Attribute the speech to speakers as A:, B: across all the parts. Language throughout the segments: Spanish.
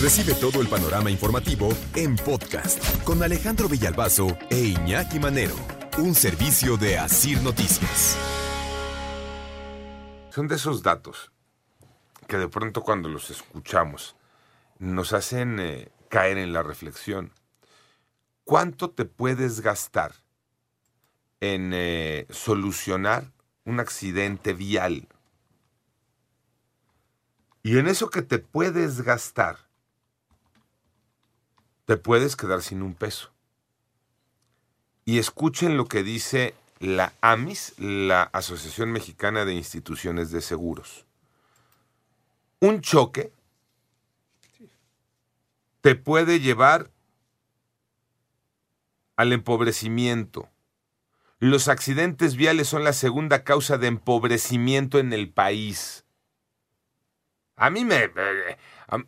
A: Recibe todo el panorama informativo en podcast con Alejandro Villalbazo e Iñaki Manero. Un servicio de Asir Noticias.
B: Son de esos datos que de pronto cuando los escuchamos nos hacen eh, caer en la reflexión. ¿Cuánto te puedes gastar en eh, solucionar un accidente vial? Y en eso que te puedes gastar, te puedes quedar sin un peso. Y escuchen lo que dice la AMIS, la Asociación Mexicana de Instituciones de Seguros. Un choque te puede llevar al empobrecimiento. Los accidentes viales son la segunda causa de empobrecimiento en el país. A mí me...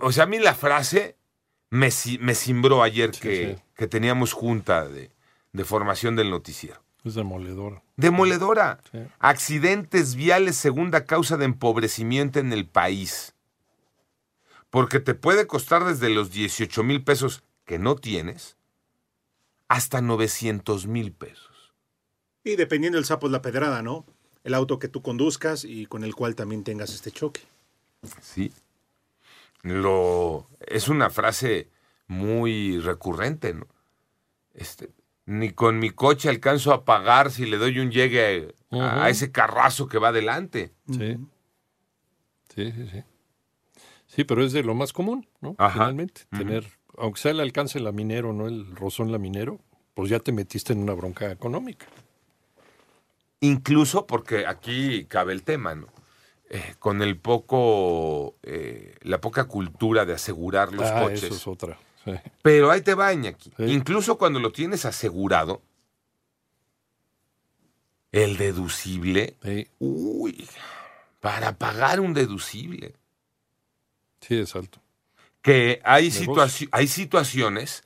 B: O sea, a mí la frase me, me cimbró ayer que,
C: sí.
B: que teníamos junta de, de formación del noticiero.
C: Es demoledora.
B: Demoledora.
C: Sí.
B: Accidentes viales, segunda causa de empobrecimiento en el país. Porque te puede costar desde los 18 mil pesos que no tienes hasta 900 mil pesos.
D: Y dependiendo del sapo es la pedrada, ¿no? El auto que tú conduzcas y con el cual también tengas este choque.
B: Sí. Lo, es una frase muy recurrente, ¿no? Este, ni con mi coche alcanzo a pagar si le doy un llegue a, ese carrazo que va adelante.
C: Sí. Sí, sí, sí. Sí, pero es de lo más común, ¿no?
B: Ajá.
C: Finalmente, tener, aunque sea el alcance laminero, ¿no? El rozón laminero, pues ya te metiste en una bronca económica.
B: Incluso porque aquí cabe el tema, ¿no? Eh, con el poco, eh, la poca cultura de asegurar los
C: ah,
B: coches.
C: eso es otra. Sí.
B: Pero ahí te va, aquí.
C: Sí.
B: Incluso cuando lo tienes asegurado, el deducible,
C: Sí,
B: uy, para pagar un deducible.
C: sí, es alto.
B: Que hay, situaci- hay situaciones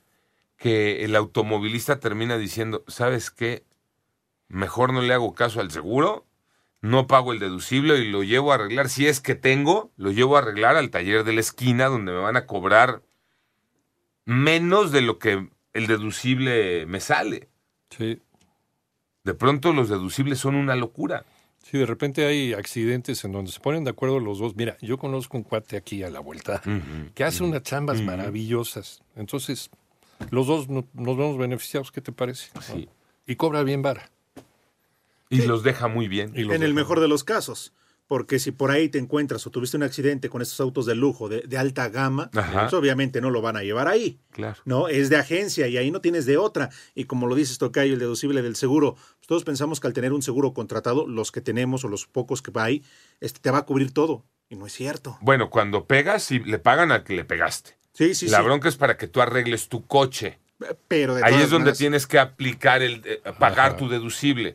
B: que el automovilista termina diciendo, ¿sabes qué? Mejor no le hago caso al seguro, no pago el deducible y lo llevo a arreglar. Si es que tengo, lo llevo a arreglar al taller de la esquina donde me van a cobrar menos de lo que el deducible me sale.
C: Sí.
B: De pronto los deducibles son una locura.
C: Sí, de repente hay accidentes en donde se ponen de acuerdo los dos. Mira, yo conozco un cuate aquí a la vuelta que hace unas chambas maravillosas. Entonces, los dos no- nos vemos beneficiados, ¿qué te parece?
B: Sí.
C: Y cobra bien vara.
B: Y los deja muy bien.
C: Y los
D: En el mejor de los casos. Porque si por ahí te encuentras o tuviste un accidente con estos autos de lujo, de, de alta gama, pues obviamente no lo van a llevar ahí.
B: Claro.
D: No, es de agencia y ahí no tienes de otra. Y como lo dices, Tocayo, el deducible del seguro, pues todos pensamos que al tener un seguro contratado, los que tenemos o los pocos que hay, este te va a cubrir todo. Y no es cierto.
B: Bueno, cuando pegas y le pagan al que le pegaste.
D: Sí, sí,
B: la
D: sí.
B: bronca es para que tú arregles tu coche.
D: Pero de
B: Ahí es donde
D: maneras-
B: tienes que aplicar el eh, pagar
C: Ajá.
B: tu deducible.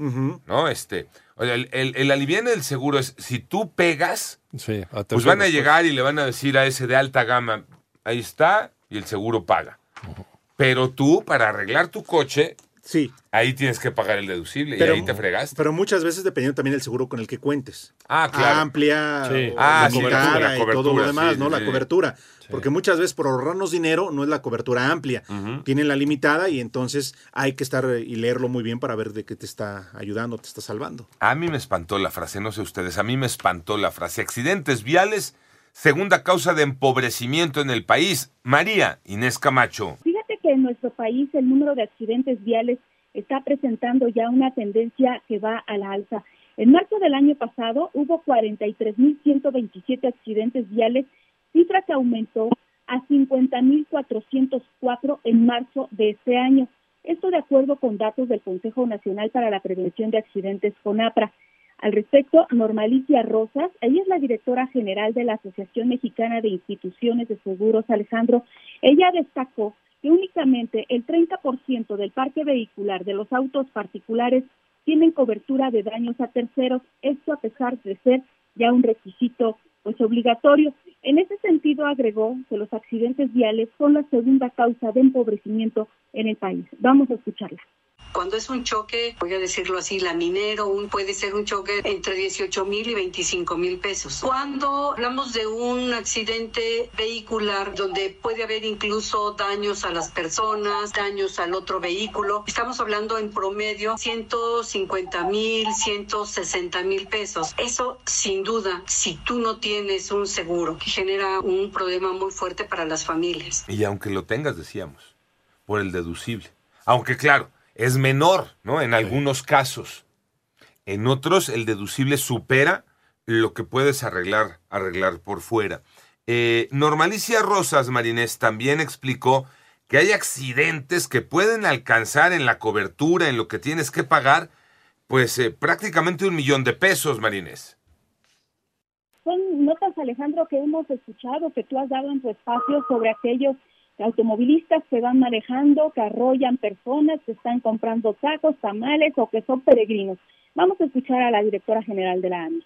B: ¿no? Este, o sea, el, el, el del seguro es si tú pegas,
C: Sí, a
B: pues van a llegar y le van a decir a ese de alta gama, ahí está y el seguro paga. Pero tú para arreglar tu coche,
D: Sí.
B: ahí tienes que pagar el deducible
D: Pero-
B: y ahí te fregaste.
D: Pero muchas veces dependiendo también del seguro con el que cuentes.
B: ah, claro.
D: Amplia,
C: Sí.
D: o
B: Ah, sí,
D: limitada
B: la
D: y todo
B: cobertura,
D: lo demás,
B: sí,
D: ¿no?
B: sí,
D: La
B: sí.
D: cobertura. Porque muchas veces por ahorrarnos dinero no es la cobertura amplia. Tienen la limitada y entonces hay que estar eh, y leerlo muy bien para ver de qué te está ayudando, te está salvando.
B: A mí me espantó la frase, no sé ustedes, a mí me espantó la frase. Accidentes viales, segunda causa de empobrecimiento en el país. María Inés Camacho.
E: Que en nuestro país el número de accidentes viales está presentando ya una tendencia que va a la alza. En marzo del año pasado hubo 43.127 accidentes viales, cifra que aumentó a 50.404 en marzo de este año. Esto de acuerdo con datos del Consejo Nacional para la Prevención de Accidentes CONAPRA. Al respecto, Normalicia Rosas, ella es la directora general de la Asociación Mexicana de Instituciones de Seguros, Alejandro, ella destacó que únicamente el 30% del parque vehicular de los autos particulares tienen cobertura de daños a terceros, esto a pesar de ser ya un requisito pues obligatorio. En ese sentido agregó que los accidentes viales son la segunda causa de empobrecimiento en el país. Vamos a escucharla.
F: Cuando es un choque, voy a decirlo así, laminero, un, puede ser un choque entre 18 mil y 25 mil pesos. Cuando hablamos de un accidente vehicular donde puede haber incluso daños a las personas, daños al otro vehículo, estamos hablando en promedio 150 mil, 160 mil pesos. Eso sin duda, si tú no tienes un seguro, genera un problema muy fuerte para las familias.
B: Y aunque lo tengas, decíamos, por el deducible. Aunque claro, es menor, ¿no? En algunos casos. En otros, el deducible supera lo que puedes arreglar, arreglar por fuera. Eh, Normalicia Rosas Marinés también explicó que hay accidentes que pueden alcanzar en la cobertura, en lo que tienes que pagar, pues eh, prácticamente un millón de pesos, Marinés.
E: Son notas, Alejandro, que hemos escuchado, que tú has dado en tu espacio sobre aquellos automovilistas que van manejando, que arrollan personas, que están comprando tacos, tamales o que son peregrinos. Vamos a escuchar a la directora general de la AMI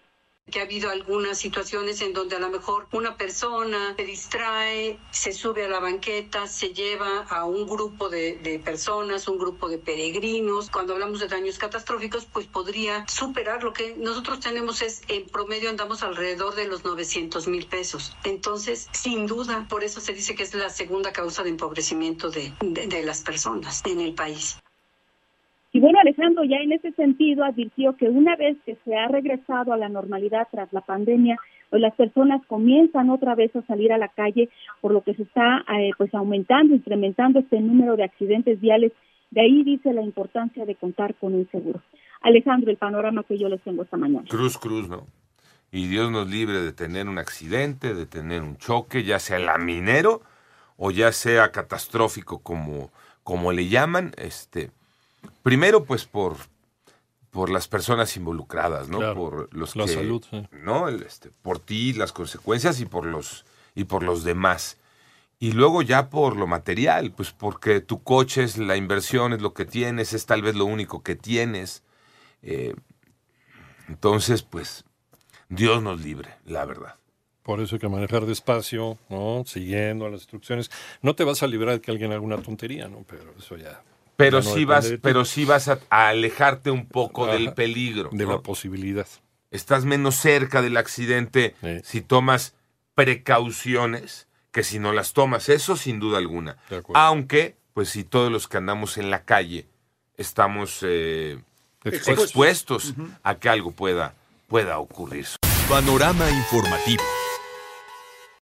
F: que ha habido algunas situaciones en donde a lo mejor una persona se distrae, se sube a la banqueta, se lleva a un grupo de, personas, un grupo de peregrinos. Cuando hablamos de daños catastróficos, pues podría superar lo que nosotros tenemos es, en promedio andamos alrededor de los 900 mil pesos. Entonces, sin duda, por eso se dice que es la segunda causa de empobrecimiento de, de las personas en el país.
E: Y bueno, Alejandro ya en ese sentido advirtió que una vez que se ha regresado a la normalidad tras la pandemia, pues las personas comienzan otra vez a salir a la calle, por lo que se está eh, pues aumentando, incrementando este número de accidentes viales. De ahí dice la importancia de contar con un seguro. Alejandro, el panorama que yo les tengo esta mañana.
B: Cruz, cruz, ¿no? Y Dios nos libre de tener un accidente, de tener un choque, ya sea laminero o ya sea catastrófico como, como le llaman, este, Primero, pues por, por las personas involucradas, ¿no? Por los
C: la
B: que,
C: salud, sí.
B: ¿no? El, este, por ti, las consecuencias y por los y por los demás. Y luego ya por lo material, pues porque tu coche es la inversión, es lo que tienes, es tal vez lo único que tienes. Eh, entonces, pues, Dios nos libre, la verdad.
C: Por eso hay que manejar despacio, ¿no? Siguiendo las instrucciones. No te vas a librar de que alguien haga una tontería, ¿no? Pero eso ya
B: pero
C: Ya no
B: sí vas, pero sí vas a, a alejarte un poco
C: Ajá.
B: del peligro.
C: de
B: ¿no?
C: la posibilidad.
B: Estás menos cerca del accidente
C: Sí.
B: si tomas precauciones que si no las tomas. Eso sin duda alguna.
C: De acuerdo.
B: Aunque, pues si todos los que andamos en la calle estamos eh,
C: Expuestos.
B: expuestos a que algo pueda, pueda ocurrir.
A: Panorama informativo.